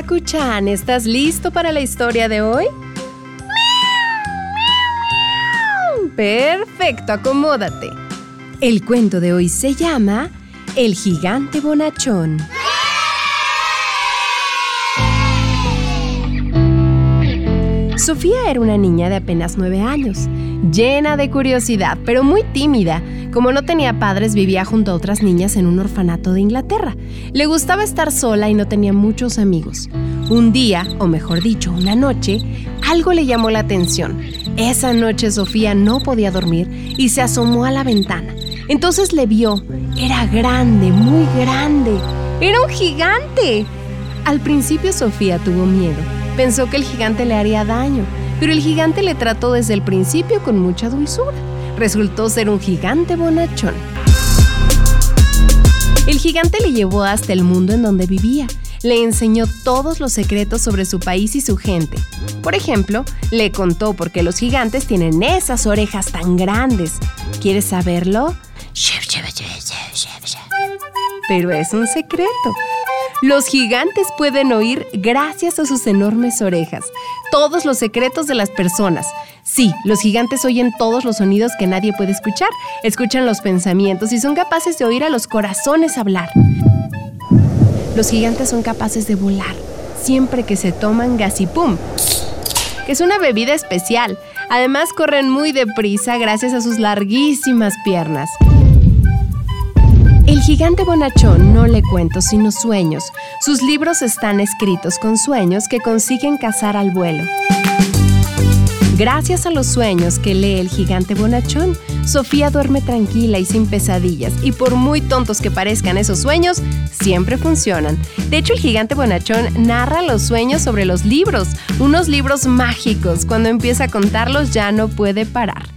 Saku-chan, ¿estás listo para la historia de hoy? Perfecto, acomódate. El cuento de hoy se llama El gigante bonachón. Sofía era una niña de apenas nueve años, llena de curiosidad, pero muy tímida como no tenía padres, vivía junto a otras niñas en un orfanato de Inglaterra. Le gustaba estar sola y no tenía muchos amigos. Un día, o mejor dicho, una noche, algo le llamó la atención. Esa noche Sofía no podía dormir y se asomó a la ventana. Entonces le vio. Era grande, muy grande. Era un gigante. Al principio Sofía tuvo miedo. Pensó que el gigante le haría daño, pero el gigante le trató desde el principio con mucha dulzura resultó ser un gigante bonachón. El gigante le llevó hasta el mundo en donde vivía. Le enseñó todos los secretos sobre su país y su gente. Por ejemplo, le contó por qué los gigantes tienen esas orejas tan grandes. ¿Quieres saberlo? Pero es un secreto. Los gigantes pueden oír gracias a sus enormes orejas todos los secretos de las personas. Sí, los gigantes oyen todos los sonidos que nadie puede escuchar, escuchan los pensamientos y son capaces de oír a los corazones hablar. Los gigantes son capaces de volar siempre que se toman gasipum, que es una bebida especial. Además corren muy deprisa gracias a sus larguísimas piernas. El gigante bonachón no le cuento sino sueños. Sus libros están escritos con sueños que consiguen cazar al vuelo. Gracias a los sueños que lee el gigante bonachón, Sofía duerme tranquila y sin pesadillas, y por muy tontos que parezcan esos sueños, siempre funcionan. De hecho, el gigante bonachón narra los sueños sobre los libros, unos libros mágicos. Cuando empieza a contarlos ya no puede parar.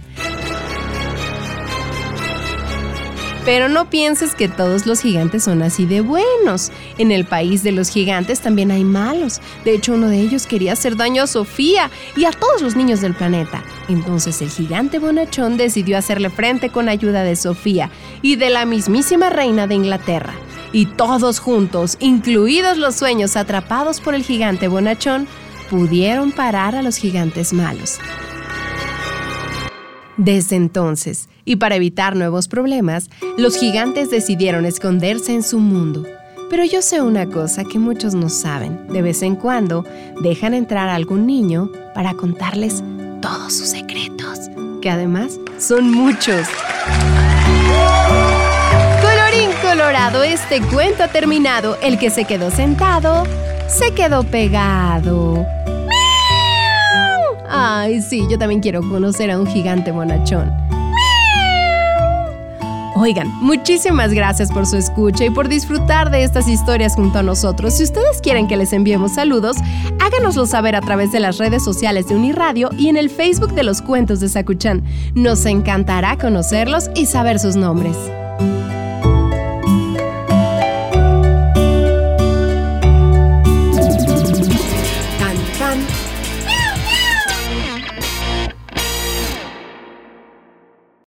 Pero no pienses que todos los gigantes son así de buenos. En el país de los gigantes también hay malos. De hecho, uno de ellos quería hacer daño a Sofía y a todos los niños del planeta. Entonces el gigante bonachón decidió hacerle frente con ayuda de Sofía y de la mismísima reina de Inglaterra. Y todos juntos, incluidos los sueños atrapados por el gigante bonachón, pudieron parar a los gigantes malos. Desde entonces, y para evitar nuevos problemas, los gigantes decidieron esconderse en su mundo. Pero yo sé una cosa que muchos no saben. De vez en cuando dejan entrar a algún niño para contarles todos sus secretos, que además son muchos. Colorín colorado, este cuento ha terminado. El que se quedó sentado, se quedó pegado. Ay, sí, yo también quiero conocer a un gigante bonachón. Oigan, muchísimas gracias por su escucha y por disfrutar de estas historias junto a nosotros. Si ustedes quieren que les enviemos saludos, háganoslo saber a través de las redes sociales de Uniradio y en el Facebook de los cuentos de Sakuchan. Nos encantará conocerlos y saber sus nombres.